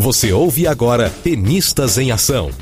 Você ouve agora Tenistas em Ação.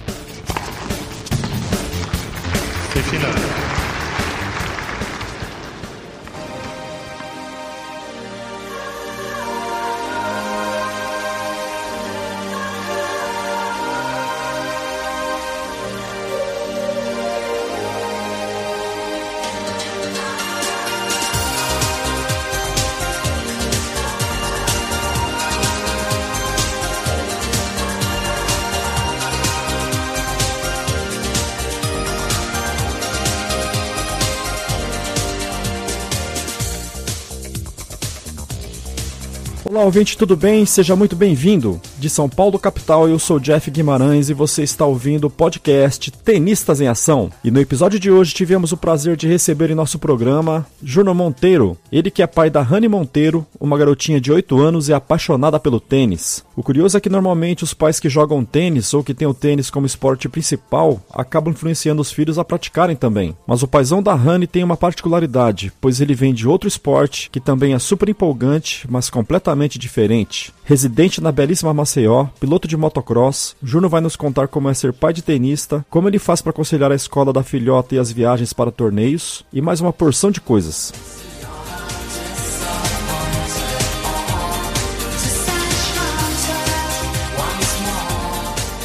Olá, ouvinte, tudo bem? Seja muito bem-vindo. De São Paulo, capital, eu sou Jeff Guimarães e você está ouvindo o podcast Tenistas em Ação. E no episódio de hoje tivemos o prazer de receber em nosso programa Júnior Monteiro, ele que é pai da Rani Monteiro, uma garotinha de 8 anos e apaixonada pelo tênis. O curioso é que normalmente os pais que jogam tênis ou que têm o tênis como esporte principal acabam influenciando os filhos a praticarem também. Mas o paizão da Rani tem uma particularidade, pois ele vem de outro esporte que também é super empolgante, mas completamente diferente. Residente na belíssima Maceió, piloto de motocross, Juno vai nos contar como é ser pai de tenista, como ele faz para conciliar a escola da filhota e as viagens para torneios e mais uma porção de coisas.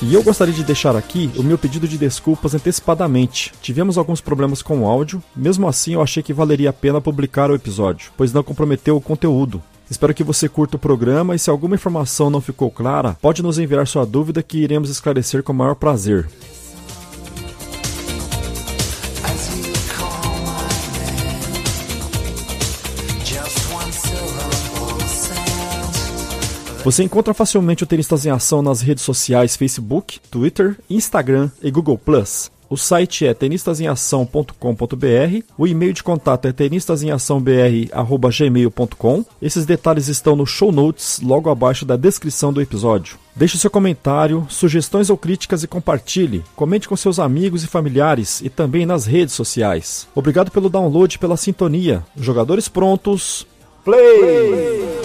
E eu gostaria de deixar aqui o meu pedido de desculpas antecipadamente. Tivemos alguns problemas com o áudio, mesmo assim eu achei que valeria a pena publicar o episódio, pois não comprometeu o conteúdo. Espero que você curta o programa e se alguma informação não ficou clara, pode nos enviar sua dúvida que iremos esclarecer com o maior prazer. Você encontra facilmente o Tenistas em Ação nas redes sociais Facebook, Twitter, Instagram e Google+. O site é tenistasemação.com.br, o e-mail de contato é tenistasemaçãobr@gmail.com. Esses detalhes estão no show notes logo abaixo da descrição do episódio. Deixe seu comentário, sugestões ou críticas e compartilhe. Comente com seus amigos e familiares e também nas redes sociais. Obrigado pelo download e pela sintonia. Jogadores prontos. Play! Play!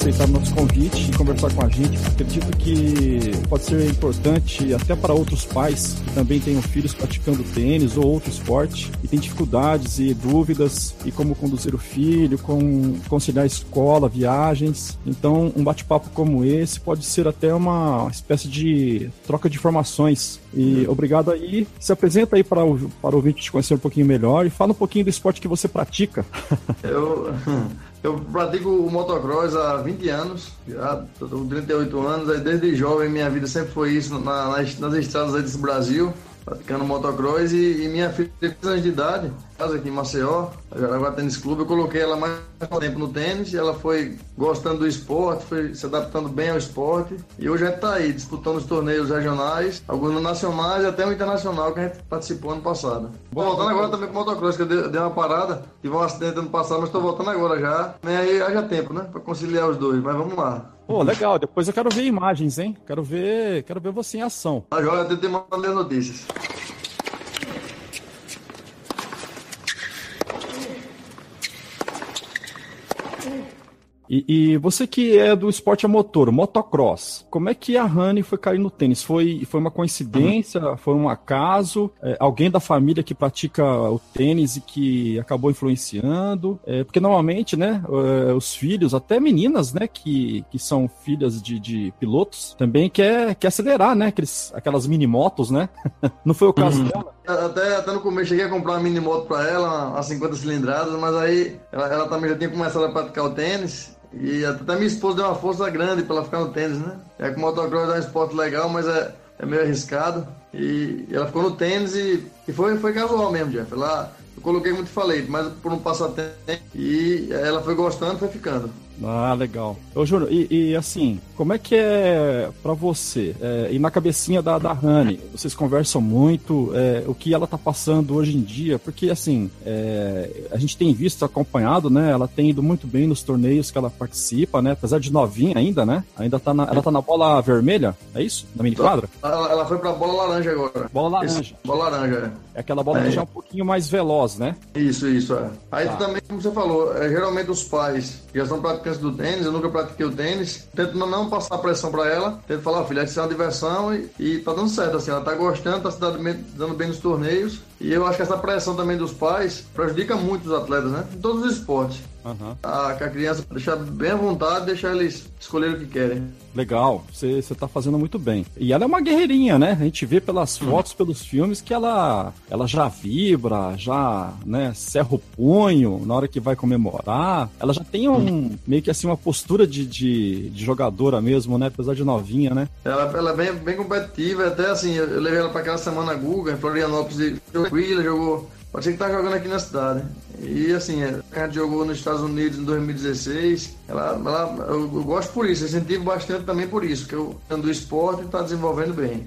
Aceitar o nosso convite e conversar com a gente. Acredito que pode ser importante até para outros pais que também tenham filhos praticando tênis ou outro esporte e têm dificuldades e dúvidas e como conduzir o filho, com conciliar escola, viagens. Então, um bate-papo como esse pode ser até uma espécie de troca de informações. E obrigado aí. Se apresenta aí para o, para o ouvinte te conhecer um pouquinho melhor e fala um pouquinho do esporte que você pratica. Eu. Eu pratico o motocross há 20 anos, já estou com 38 anos, desde jovem minha vida sempre foi isso na, nas, nas estradas desse Brasil praticando motocross e, e minha filha tem 3 anos de idade, casa aqui em Maceió, Jaraguá Tênis Clube, eu coloquei ela mais tempo no tênis e ela foi gostando do esporte, foi se adaptando bem ao esporte e hoje a gente está aí disputando os torneios regionais, alguns nacionais e até o internacional que a gente participou ano passado. Vou voltando agora também pro motocross, que eu dei, dei uma parada, tive um acidente ano passado, mas estou voltando agora já. E aí haja tempo, né, para conciliar os dois, mas vamos lá. Pô, legal. Depois eu quero ver imagens, hein? Quero ver, quero ver você em ação. Joia, eu tentei mandar as notícias. E, e, você que é do esporte a motor, motocross, como é que a Rani foi cair no tênis? Foi, foi uma coincidência? Uhum. Foi um acaso? É, alguém da família que pratica o tênis e que acabou influenciando? É, porque normalmente, né, é, os filhos, até meninas, né, que, que são filhas de, de pilotos, também quer, quer acelerar, né, aqueles, aquelas mini motos, né? Não foi o caso uhum. dela? Até, até no começo cheguei a comprar uma mini moto pra ela, a 50 cilindradas, mas aí ela, ela também já tinha começado a praticar o tênis e até minha esposa deu uma força grande pra ela ficar no tênis, né? É que o motocross é um esporte legal, mas é, é meio arriscado. E, e ela ficou no tênis e, e foi, foi casual mesmo, Jeff. Ela, eu coloquei muito falei, mas por um passatempo. E ela foi gostando, foi ficando. Ah, legal. Ô, Júnior, e, e, assim, como é que é para você? É, e na cabecinha da, da Rani, vocês conversam muito, é, o que ela tá passando hoje em dia? Porque, assim, é, a gente tem visto, acompanhado, né? Ela tem ido muito bem nos torneios que ela participa, né? Apesar de novinha ainda, né? Ainda tá na, ela tá na bola vermelha, é isso? Na mini quadra? Ela, ela foi pra bola laranja agora. Bola laranja. Isso, bola laranja, é. É aquela bola que já é um pouquinho mais veloz, né? Isso, isso, é. Aí tá. também, como você falou, é, geralmente os pais já estão praticando do tênis, eu nunca pratiquei o tênis. Tento não passar pressão para ela, tento falar, filha, isso é uma diversão e, e tá dando certo, assim, ela tá gostando, tá se dando bem, dando bem nos torneios. E eu acho que essa pressão também dos pais prejudica muito os atletas, né? Em todos os esportes. Uhum. A, que a criança deixar bem à vontade, deixar eles escolherem o que querem. Legal, você está fazendo muito bem. E ela é uma guerreirinha, né? A gente vê pelas uhum. fotos, pelos filmes, que ela, ela já vibra, já né, serra o punho na hora que vai comemorar. Ela já tem um meio que assim uma postura de, de, de, jogadora mesmo, né? Apesar de novinha, né? Ela, ela é bem, bem competitiva, até assim, eu levei ela para aquela semana Guga, em Florianópolis, e tranquila, jogou Pode ser que tá jogando aqui na cidade. E assim, é, a gente jogou nos Estados Unidos em 2016. Ela, ela, eu, eu gosto por isso, eu incentivo bastante também por isso, que eu ando do esporte e tá desenvolvendo bem.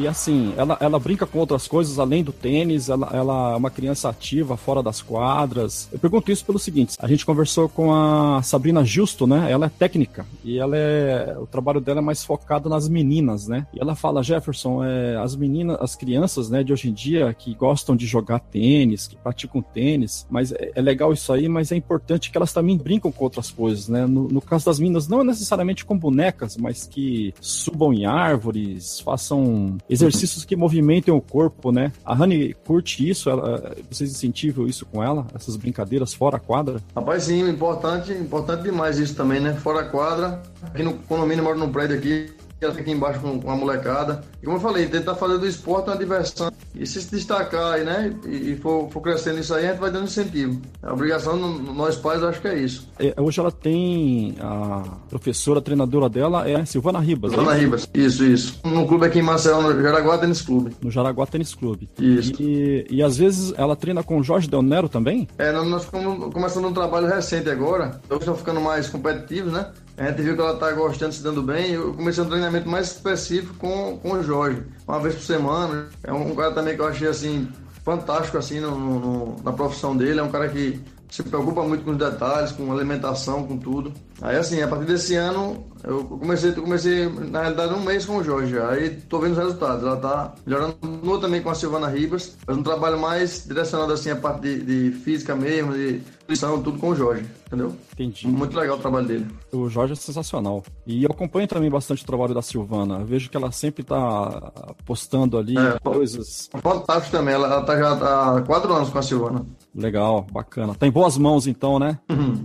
E assim, ela, ela brinca com outras coisas além do tênis, ela, ela é uma criança ativa fora das quadras. Eu pergunto isso pelo seguinte: a gente conversou com a Sabrina Justo, né? Ela é técnica e ela é. O trabalho dela é mais focado nas meninas, né? E ela fala, Jefferson, é, as meninas, as crianças, né, de hoje em dia que gostam de jogar tênis, que praticam tênis, mas é, é legal isso aí, mas é importante que elas também brincam com outras coisas, né? No, no caso das meninas, não necessariamente com bonecas, mas que subam em árvores, façam exercícios que movimentem o corpo, né? A Rani curte isso, ela, vocês incentivam isso com ela, essas brincadeiras fora a quadra? Rapaz, sim, importante, importante demais isso também, né? Fora a quadra. Aqui no condomínio, moro num prédio aqui, ela fica embaixo com, com a molecada. E como eu falei, tentar fazer do esporte uma diversão. E se se destacar aí, né? E, e for, for, crescendo isso aí, a gente vai dando incentivo. A obrigação, nós pais, acho que é isso. É, hoje ela tem a professora, a treinadora dela é Silvana Ribas. Silvana é Ribas, isso, isso. No clube aqui em Marcelo, no Jaraguá Tênis Clube. No Jaraguá Tênis Clube. Isso. E, e às vezes ela treina com o Jorge Del Nero também? É, nós estamos começando um trabalho recente agora. Então estão ficando mais competitivos, né? A gente viu que ela está gostando, se dando bem. Eu comecei um treinamento mais específico com, com o Jorge, uma vez por semana. É um cara também que eu achei assim fantástico assim no, no, na profissão dele. É um cara que se preocupa muito com os detalhes, com alimentação, com tudo. Aí assim, a partir desse ano, eu comecei, comecei na realidade um mês com o Jorge. Aí tô vendo os resultados. Ela tá melhorando também com a Silvana Ribas, faz um trabalho mais direcionado assim a parte de, de física mesmo, de nutrição, tudo com o Jorge, entendeu? Entendi. Muito legal o trabalho dele. O Jorge é sensacional. E eu acompanho também bastante o trabalho da Silvana. Eu vejo que ela sempre tá postando ali é, coisas. Fantástico também. Ela, ela tá já há quatro anos com a Silvana. Legal, bacana. Tá em boas mãos então, né?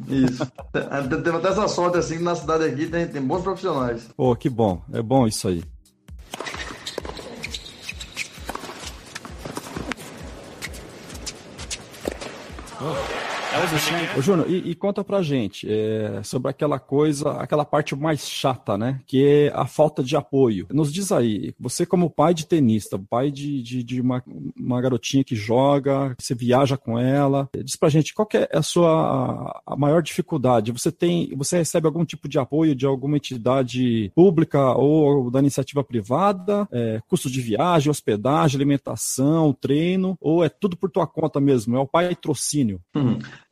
isso. Teve até essa sorte assim na cidade aqui, tem, tem bons profissionais. Pô, que bom. É bom isso aí. Ô, Júnior, e, e, conta pra gente é, sobre aquela coisa, aquela parte mais chata, né? Que é a falta de apoio. Nos diz aí, você como pai de tenista, pai de, de, de uma, uma garotinha que joga, que você viaja com ela, diz pra gente qual é a sua a maior dificuldade. Você tem, você recebe algum tipo de apoio de alguma entidade pública ou da iniciativa privada? É, custo de viagem, hospedagem, alimentação, treino, ou é tudo por tua conta mesmo? É o pai trocínio?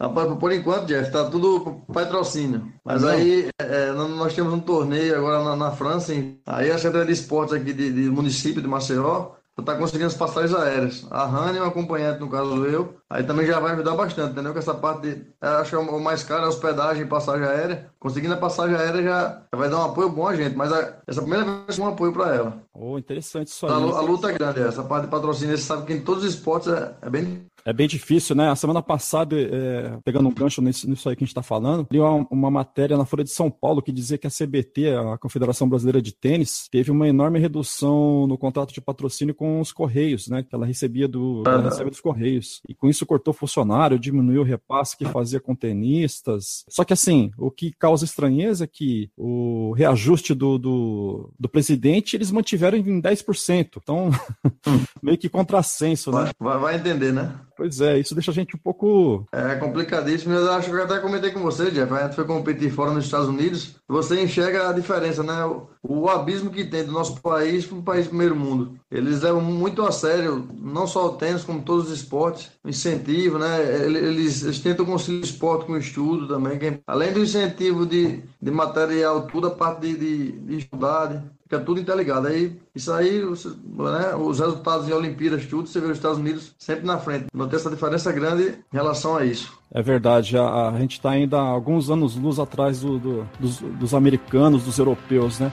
Uhum. Por enquanto, Jeff, tá tudo patrocínio. Mas Não. aí é, nós temos um torneio agora na, na França. Hein? Aí a Secretaria de Esportes aqui de, de município de Maceió está conseguindo as passagens aéreas. A Rani, uma acompanhante, no caso eu, Aí também já vai ajudar bastante, entendeu? Que essa parte, de, acho que é o mais caro é hospedagem e passagem aérea. Conseguindo a passagem aérea já, vai dar um apoio bom a gente, mas a, essa primeira vez é um apoio para ela. Oh, interessante isso aí. A, a, luta é grande, essa parte de patrocínio, você sabe que em todos os esportes é, é bem é bem difícil, né? A semana passada, é, pegando um gancho nisso, nisso aí que a gente está falando, li uma, uma, matéria na Folha de São Paulo que dizia que a CBT, a Confederação Brasileira de Tênis, teve uma enorme redução no contrato de patrocínio com os Correios, né? Que ela recebia do, ela recebia dos Correios. E com isso cortou funcionário, diminuiu o repasse que fazia com tenistas. Só que assim, o que causa estranheza é que o reajuste do, do, do presidente eles mantiveram em 10%. Então, meio que contrassenso, né? Vai, vai entender, né? Pois é, isso deixa a gente um pouco. É complicadíssimo. Eu acho que eu até comentei com você, Jeff. A gente foi competir fora nos Estados Unidos. Você enxerga a diferença, né? O, o abismo que tem do nosso país para um país primeiro mundo. Eles levam muito a sério, não só o tênis, como todos os esportes. O incentivo, né? Eles, eles tentam conciliar o esporte com o estudo também. Além do incentivo de, de material, toda a parte de, de, de estudar, fica tudo interligado. Aí, isso aí, né, os resultados em Olimpíadas, tudo, você vê os Estados Unidos sempre na frente. Não tem essa diferença grande em relação a isso. É verdade, a, a gente está ainda alguns anos luz atrás do, do, dos, dos americanos, dos europeus, né?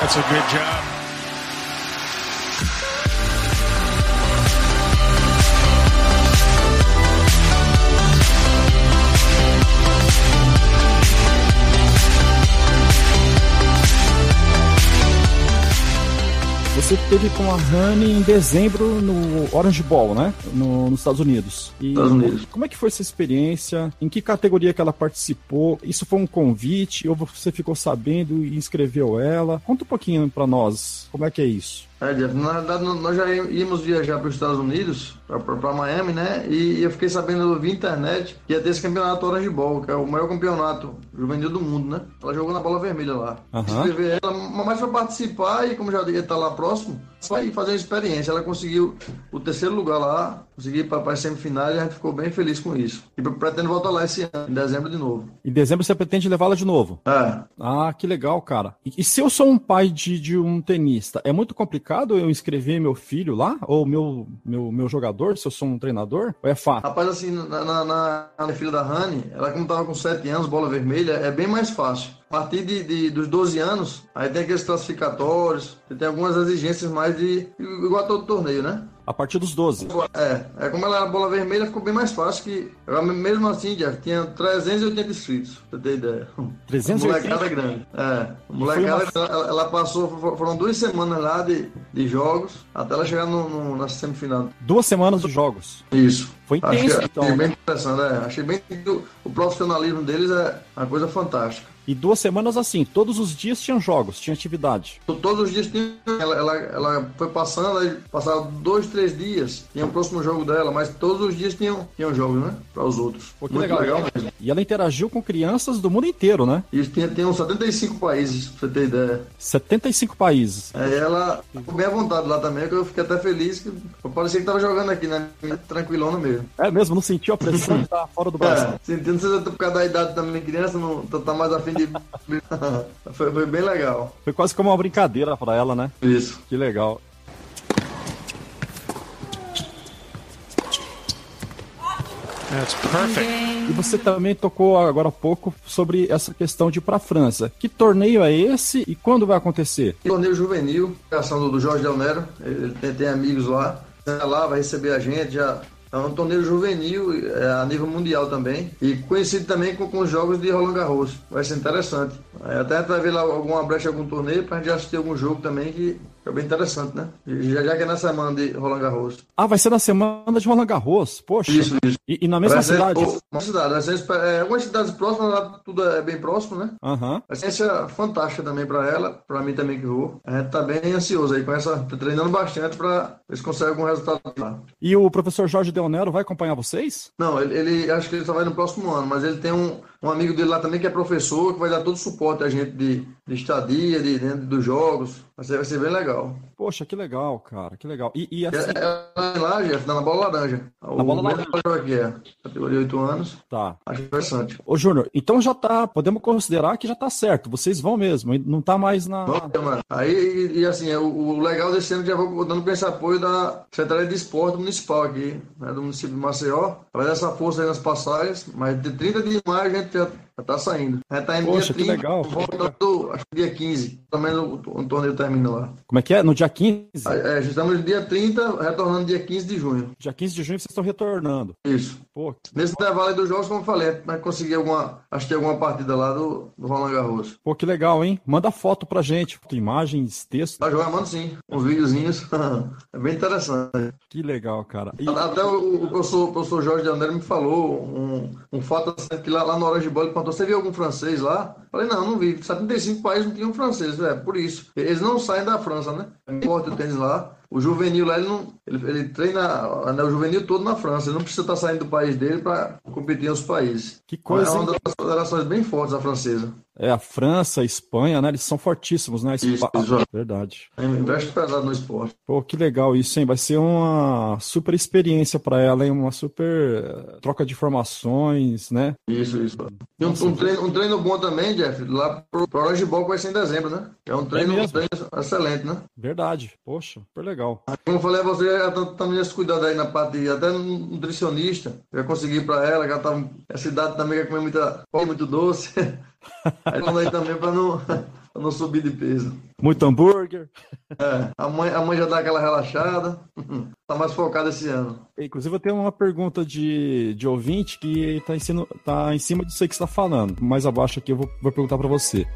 That's a good job. Você teve com a Honey em dezembro no Orange Bowl, né? No, nos Estados Unidos. E Estados Unidos. Como é que foi essa experiência? Em que categoria que ela participou? Isso foi um convite ou você ficou sabendo e inscreveu ela? Conta um pouquinho para nós. Como é que é isso? É, Jeff, na verdade nós já íamos viajar para os Estados Unidos, para Miami, né? E eu fiquei sabendo via internet que ia ter esse campeonato Orange Bowl, que é o maior campeonato juvenil do mundo, né? Ela jogou na bola vermelha lá. Uhum. Escrever ela, mas para participar e como já ia estar lá próximo, vai fazer uma experiência. Ela conseguiu o terceiro lugar lá, conseguiu ir para as semifinais e a gente ficou bem feliz com isso. E pretendo voltar lá esse ano, em dezembro de novo. Em dezembro você pretende levá-la de novo? É. Ah, que legal, cara. E, e se eu sou um pai de, de um tenista, é muito complicado eu inscrever meu filho lá? Ou meu, meu, meu jogador, se eu sou um treinador? Ou é fácil? Rapaz, assim, na, na, na, na filha da Rani, ela como tava com 7 anos, bola vermelha, é bem mais fácil. A partir de, de, dos 12 anos, aí tem aqueles classificatórios, tem algumas exigências mais de. igual a todo torneio, né? A partir dos 12. É, é como ela era bola vermelha, ficou bem mais fácil que. Mesmo assim, Jeff, tinha 380 inscritos, pra ter ideia. 380? Molecada grande. É. A molecada, uma... ela, ela, passou, foram duas semanas lá de, de jogos, até ela chegar no, no, na semifinal. Duas semanas de jogos. Isso. Foi intenso, achei, então. Achei bem interessante, é. Achei bem o profissionalismo deles é uma coisa fantástica. E duas semanas assim, todos os dias tinham jogos, tinha atividade. Todos os dias tinha. Ela, ela, ela foi passando, aí passava dois, três dias, tinha o próximo jogo dela, mas todos os dias tinham, tinham jogos, né? Para os outros. Pô, que Muito legal, legal mesmo. E ela interagiu com crianças do mundo inteiro, né? Isso tinha, tinha uns 75 países, pra você ter ideia. 75 países. É, ela ficou bem à vontade lá também, que eu fiquei até feliz que parecia que tava jogando aqui, né? Tranquilona mesmo. É mesmo, não sentiu a pressão de estar fora do Brasil. É, sentindo, você por causa da idade também, criança, não tá, tá mais afim de foi, foi, bem legal. Foi quase como uma brincadeira para ela, né? Isso. Que legal. That's perfect. E você também tocou agora há pouco sobre essa questão de ir para a França. Que torneio é esse e quando vai acontecer? Torneio juvenil, criação do Jorge Del Nero. Ele tem, tem amigos lá. Lá vai receber a gente, já é um torneio juvenil é, a nível mundial também. E conhecido também com, com os jogos de Roland Garros. Vai ser interessante. Até a gente vai ver lá alguma brecha, algum torneio, pra gente assistir algum jogo também que é bem interessante, né? Já, já que é na semana de Roland Garros. Ah, vai ser na semana de Roland Garros? Poxa. Isso, isso. E, e na mesma cidade? Uma cidade. Vai ser, é, algumas cidades próximas, lá tudo é bem próximo, né? Uhum. Vai ser fantástica também pra ela, pra mim também que vou. A gente tá bem ansioso aí com essa. Tá treinando bastante pra ver se consegue algum resultado lá. E o professor Jorge Deonero vai acompanhar vocês? Não, ele, ele acho que ele só vai no próximo ano, mas ele tem um um amigo dele lá também que é professor, que vai dar todo o suporte a gente de, de estadia, de, de, dos jogos. Vai ser, vai ser bem legal. Poxa, que legal, cara, que legal. E, e assim... É, é lá, Jeff, na bola laranja. Na o bola laranja. aqui é, categoria 8 anos. Tá. Acho interessante. Ô, Júnior, então já tá, podemos considerar que já tá certo, vocês vão mesmo, não tá mais na... Vamos, Aí, e, e assim, é, o, o, legal desse ano já vou dando com esse apoio da Secretaria de Esporte Municipal aqui, né, do município de Maceió, vai dar essa força aí nas passagens, mas de 30 de maio a gente já já tá saindo. Já tá indo Poxa, dia 30, que legal. Voltando, acho que dia 15. Também o, o torneio termina lá. Como é que é? No dia 15? É, já estamos no dia 30, retornando dia 15 de junho. Dia 15 de junho vocês estão retornando. Isso. Pô. Nesse intervalo aí dos jogos, como eu falei, vai conseguir alguma. Assistir alguma partida lá do, do Roland Garros. Pô, que legal, hein? Manda foto pra gente. Imagens, texto. Tá jogar, manda sim. Uns videozinhos. é bem interessante. Que legal, cara. E... Até o, o, professor, o professor Jorge de André me falou um, um fato assim, que lá, lá na hora de bola ele perguntou: você viu algum francês lá? Falei, não, não vi. 75 países não tinham francês, é por isso. Eles não saem da França, né? Importa o tênis lá. O juvenil lá, ele, não, ele, ele treina né, o juvenil todo na França. Ele não precisa estar saindo do país dele para competir em outros países. Que coisa. É uma das federações bem fortes, a francesa. É, a França, a Espanha, né? Eles são fortíssimos, né? Isso, isso. Verdade. É, investe pesado no esporte. Pô, que legal isso, hein? Vai ser uma super experiência para ela, hein? Uma super eh, troca de informações, né? Isso, isso. E um, um, treino, um treino bom também, Jeff, lá pro, pro Orange Ball vai ser em dezembro, né? É um treino, é um treino excelente, né? Verdade. Poxa, super legal. Como eu falei a você, ela também esse cuidado aí na parte, até nutricionista, já consegui para ela, que ela tá, a cidade também quer comer muita, muito doce. Aí aí também para não, não subir de peso. Muito hambúrguer. É, a mãe, a mãe já dá aquela relaxada. Tá mais focada esse ano. Inclusive, eu tenho uma pergunta de, de ouvinte que tá em, cima, tá em cima disso aí que você tá falando. Mais abaixo aqui eu vou, vou perguntar para você.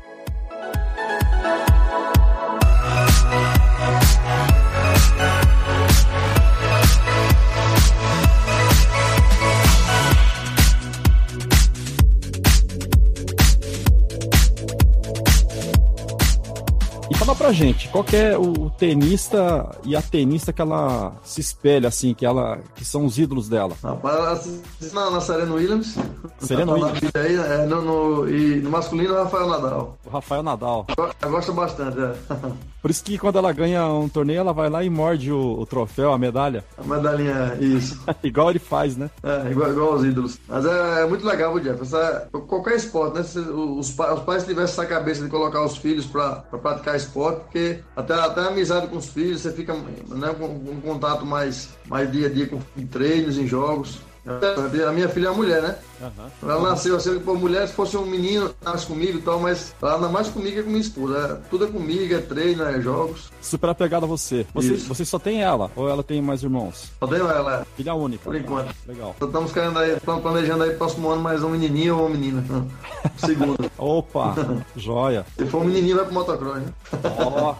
Pra gente, qual é o tenista e a tenista que ela se espelha, assim, que ela que são os ídolos dela? Rapaz, na, na Serena Williams. Serena Williams. Aí, é, no, no, e no masculino, Rafael Nadal. O Rafael Nadal. Eu gosto bastante, é. Por isso que quando ela ganha um torneio, ela vai lá e morde o, o troféu, a medalha. A medalhinha, isso. igual ele faz, né? É, igual, igual aos ídolos. Mas é, é muito legal, Jeff. Essa, qualquer esporte, né? Se os, os pais tivessem essa cabeça de colocar os filhos para praticar esporte, porque até, até a amizade com os filhos, você fica né, com, um contato mais, mais dia a dia com em treinos, em jogos. A minha filha é mulher, né? Uhum. Ela nasceu assim, por mulher, se fosse um menino, nasce comigo e tal, mas ela anda mais comigo que com minha esposa. É, tudo é comigo, é treino, é jogos. Super apegada a você. Você, você só tem ela? Ou ela tem mais irmãos? Só tenho ela. É. Filha única. Por enquanto. Legal. Então, estamos querendo aí, planejando aí próximo ano mais um menininho ou uma menina. Segundo. Opa, joia. Se for um menininho, vai pro motocross, né? Ó.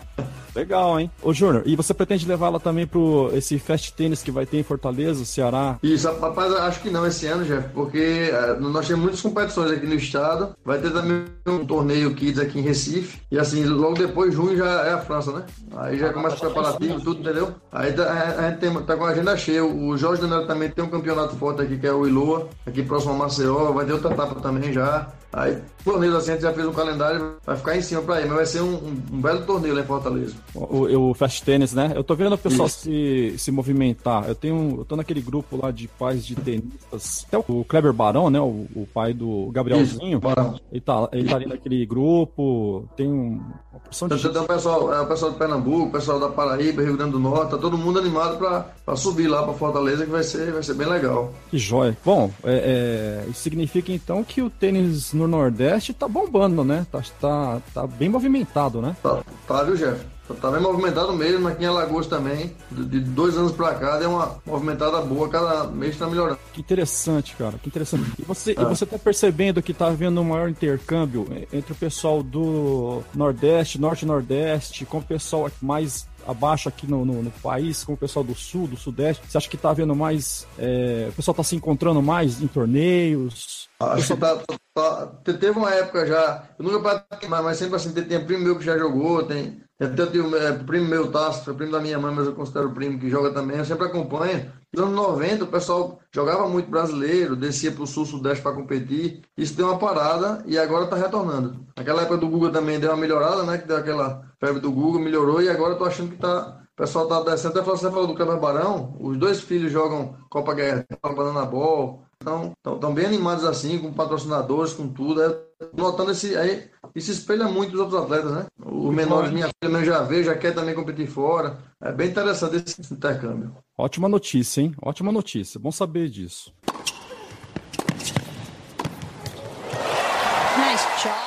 Legal, hein? Ô, Júnior, e você pretende levá-la também pro esse Fast Tênis que vai ter em Fortaleza, Ceará? Isso, rapaz, acho que não esse ano, Jeff, porque nós temos muitas competições aqui no estado. Vai ter também um torneio Kids aqui em Recife. E assim, logo depois, junho já é a França, né? Aí já começa o preparativo, tudo, entendeu? Aí tá, a, gente tem, tá com a agenda cheia. O Jorge Danilo também tem um campeonato forte aqui, que é o Iloa, aqui próximo a Maceió. Vai ter outra etapa também já. Aí, torneio assim, a gente já fez um calendário, vai ficar em cima pra ir, mas vai ser um, um, um belo torneio lá em Fortaleza. O, o Fast Tennis, né? Eu tô vendo o pessoal se, se movimentar. Eu tenho. Eu tô naquele grupo lá de pais de tenistas. Até o Kleber Barão, né? O, o pai do Gabrielzinho. Isso, Barão. Ele tá, ele tá ali naquele grupo. Tem um, uma porção de. Tem o pessoal, é, o pessoal de Pernambuco, o pessoal da Paraíba, Rio Grande do Norte, tá todo mundo animado pra subir lá pra Fortaleza, que vai ser, vai ser bem legal. Que joia. Bom, é, é, isso significa então que o tênis no Nordeste tá bombando, né? Tá, tá, tá bem movimentado, né? Tá, tá viu, Jeff? Tá bem movimentado mesmo, aqui em Alagoas também. De dois anos pra cá, deu uma movimentada boa, cada mês tá melhorando. Que interessante, cara, que interessante. E você, é. e você tá percebendo que tá havendo um maior intercâmbio entre o pessoal do Nordeste, Norte-Nordeste, com o pessoal mais abaixo aqui no, no, no, país, com o pessoal do sul, do sudeste? Você acha que tá havendo mais. É, o pessoal tá se encontrando mais em torneios? Acho que tá, tá, teve uma época já, eu nunca pratiquei mais, mas sempre assim, tem, tem primo meu que já jogou, tem, até tenho é, primo meu, Tasso, foi primo da minha mãe, mas eu considero primo que joga também, eu sempre acompanho. Nos anos 90, o pessoal jogava muito brasileiro, descia para o sul-sudeste para competir, isso deu uma parada e agora está retornando. Naquela época do Google também deu uma melhorada, né, que deu aquela febre do Google, melhorou e agora eu tô achando que tá o pessoal tá descendo. Até você falou do Cleber Barão, os dois filhos jogam Copa Guerra, Banana Ball, então, estão bem animados assim, com patrocinadores, com tudo. É, notando esse. Aí, isso espelha muito os outros atletas, né? Os menores, minha filha mesmo já vê, já quer também competir fora. É bem interessante esse intercâmbio. Ótima notícia, hein? Ótima notícia. Bom saber disso.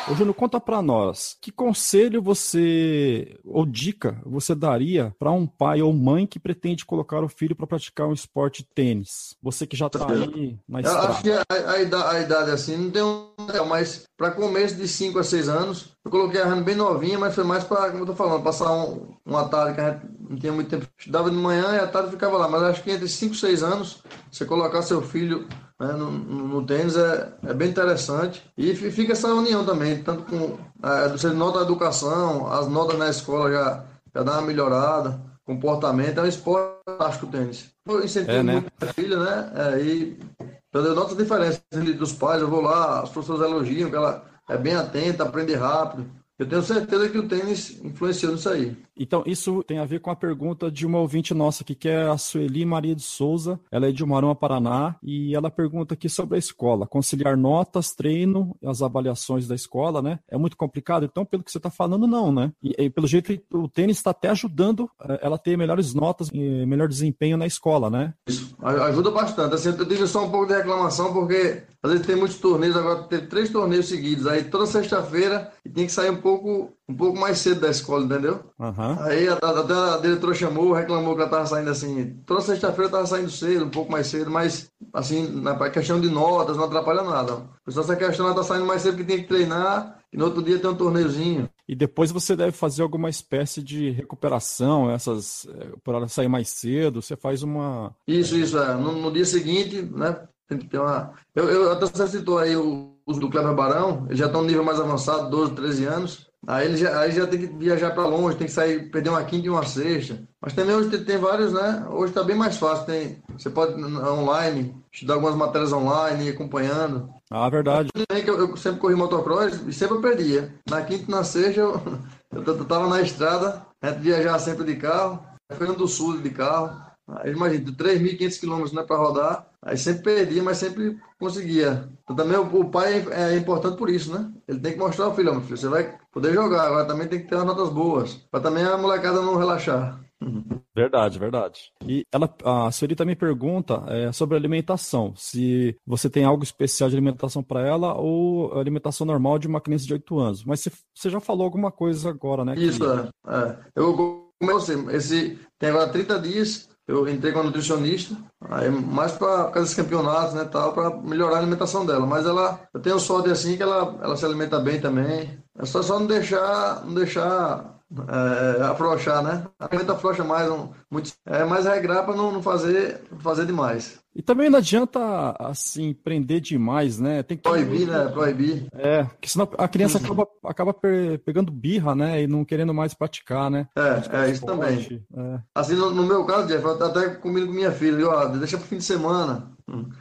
Ô, Júnior, conta para nós, que conselho você, ou dica, você daria para um pai ou mãe que pretende colocar o filho para praticar um esporte tênis? Você que já tá aí na estrada. Acho que a, a, idade, a idade assim, não tem um... Mas para começo de 5 a 6 anos, eu coloquei a Rani bem novinha, mas foi mais para, como eu tô falando, passar um, uma tarde que a gente não tinha muito tempo. Estudava de manhã e à tarde ficava lá. Mas acho que entre 5 e 6 anos, você colocar seu filho né, no, no, tênis é, é bem interessante. E fica essa união também, tanto com é, você nota a educação, as notas na escola já, já dá uma melhorada, comportamento, é um esporte fantástico o tênis. Eu incentivo é, né? muito a filha, né? É, e eu noto a diferença dos pais, eu vou lá, as pessoas elogiam que ela é bem atenta, aprende rápido. Eu tenho certeza que o tênis influenciou nisso aí. Então, isso tem a ver com a pergunta de uma ouvinte nossa aqui, que é a Sueli Maria de Souza. Ela é de Umarama, Paraná, e ela pergunta aqui sobre a escola. Conciliar notas, treino, as avaliações da escola, né? É muito complicado? Então, pelo que você está falando, não, né? E, e, pelo jeito, o tênis está até ajudando eh, ela a ter melhores notas e melhor desempenho na escola, né? Isso, ajuda bastante. Assim, eu só um pouco de reclamação, porque às vezes tem muitos torneios, agora teve três torneios seguidos. Aí toda sexta-feira tem que sair um pouco, um pouco mais cedo da escola, entendeu? Uhum. Aí até a, a, diretora chamou, reclamou que ela estava saindo assim. Toda sexta-feira estava saindo cedo, um pouco mais cedo, mas assim, na questão de notas, não atrapalha nada. Só essa questão ela está saindo mais cedo que tem que treinar e no outro dia tem um torneiozinho. E depois você deve fazer alguma espécie de recuperação, essas eh, por ela sair mais cedo, você faz uma. Isso, isso, é. No, no dia seguinte, né? Tem que ter uma. Eu, eu até você citou aí o, os do Cleber Barão, eles já estão no nível mais avançado, 12, 13 anos. Aí ele já, aí já tem que viajar para longe, tem que sair, perder uma quinta e uma sexta. Mas também hoje tem, tem vários, né? Hoje está bem mais fácil. Tem, você pode online, estudar algumas matérias online, ir acompanhando. Ah, verdade. Eu, eu sempre corri motocross e sempre eu perdia. Na quinta e na sexta eu, eu, tava na estrada, a gente viajava sempre de carro, Rio do Sul de carro. Aí imagina, 3.500 quilômetros né, para rodar. Aí sempre perdia, mas sempre conseguia. Então, também o, o, pai é, é importante por isso, né? Ele tem que mostrar ao filho, meu filho, você vai poder jogar, agora também tem que ter as notas boas, para também a molecada não relaxar. Verdade, verdade. E ela, a Sueli também pergunta é, sobre alimentação, se você tem algo especial de alimentação para ela ou alimentação normal de uma criança de 8 anos. Mas você, você já falou alguma coisa agora, né? Isso, que... é, é. Eu, como eu sei, esse tem agora 30 dias eu entrei com a nutricionista, aí mais para esses campeonatos, né, tal, para melhorar a alimentação dela. Mas ela, eu tenho sorte assim que ela, ela se alimenta bem também. É só, só não deixar, não deixar é, afrouxar, né? A alimenta afrouxa mais, um, muito, é mais regrar para não, não fazer, fazer demais. E também não adianta, assim, prender demais, né? Tem que Proibir, né? Proibir. É, porque senão a criança acaba, acaba pegando birra, né? E não querendo mais praticar, né? É, é isso também. É. Assim, no, no, meu caso, Jeff, eu até comigo com minha filha, ó, deixa pro fim de semana.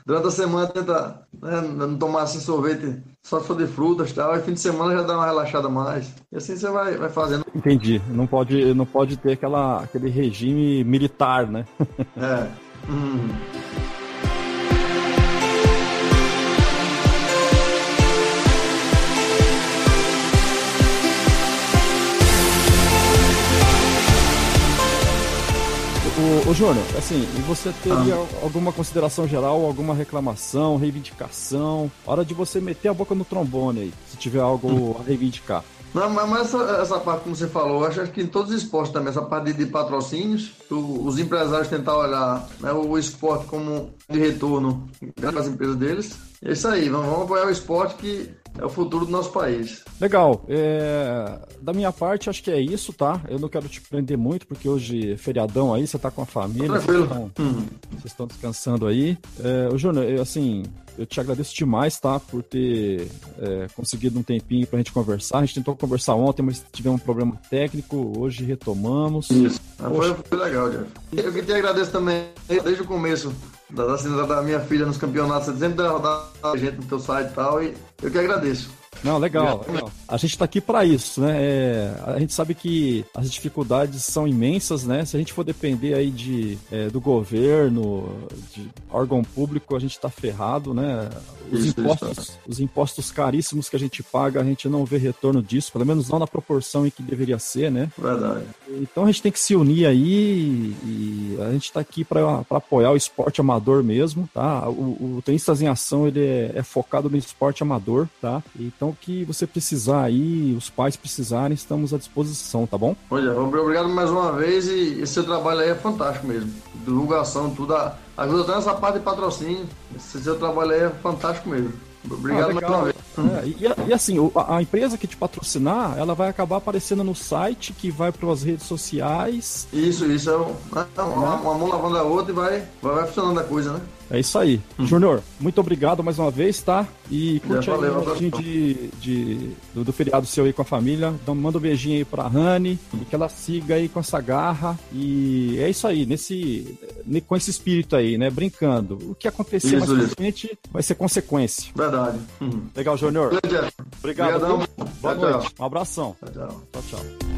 Durante a semana tenta né, não tomar assim sorvete só se for de frutas e tal, aí fim de semana já dá uma relaxada mais. E assim você vai, vai fazendo. Entendi. Não pode, não pode ter aquela, aquele regime militar, né? é. Hum. Ô, ô Júnior, assim, e você teria ah. alguma consideração geral, alguma reclamação, reivindicação? Hora de você meter a boca no trombone aí, se tiver algo hum. a reivindicar. Não, mas essa, essa, parte, como você falou, acho que em todos os esportes também, essa parte de, de patrocínios, o, os empresários tentar olhar né, o esporte como de retorno para as empresas deles. É isso aí, vamos, vamos apoiar o esporte que é o futuro do nosso país. Legal. É, da minha parte, acho que é isso, tá? Eu não quero te prender muito, porque hoje é feriadão aí, você tá com a família. Tranquilo. Vocês estão, uhum. vocês estão descansando aí. É, o Júnior, assim, eu te agradeço demais, tá? Por ter é, conseguido um tempinho pra gente conversar. A gente tentou conversar ontem, mas tivemos um problema técnico. Hoje retomamos. Isso. Ah, foi, foi, legal, Jeff. Eu que te agradeço também, desde o começo da, da, da minha filha nos campeonatos. Você sempre dá a gente no teu site e tal. E eu que agradeço. Não, legal, legal. A gente está aqui para isso, né? É, a gente sabe que as dificuldades são imensas, né? Se a gente for depender aí de, é, do governo, de órgão público, a gente está ferrado, né? Os isso, impostos, isso. os impostos caríssimos que a gente paga, a gente não vê retorno disso, pelo menos não na proporção em que deveria ser, né? Verdade. Então a gente tem que se unir aí e a gente está aqui para apoiar o esporte amador mesmo, tá? O, o Tenistas em Ação ele é, é focado no esporte amador, tá? Então que você precisar aí, os pais precisarem, estamos à disposição, tá bom? Olha, obrigado mais uma vez e esse seu trabalho aí é fantástico mesmo. Divulgação, tudo, ajuda até nessa parte de patrocínio. Esse seu trabalho aí é fantástico mesmo. Obrigado ah, mais uma vez. É, e, e, assim, a, a, empresa que te patrocinar, ela vai acabar aparecendo no site, que vai para as redes sociais. Isso, isso. É, um, é uma, uma, mão lavando a outra e vai, vai, vai funcionando a coisa, né? É isso aí. Hum. Júnior, muito obrigado mais uma vez, tá? E curte aí um pouquinho de, de, do, do, feriado seu aí com a família. Então, manda um beijinho aí pra Rani e que ela siga aí com essa garra. E é isso aí, nesse, com esse espírito aí, né? Brincando. O que acontecer isso, mais frente vai ser consequência. Verdade. Hum. Legal, Júnior. Obrigado. Obrigado. Boa tchau, noite. Tchau. Um abração. Tchau, tchau. tchau, tchau.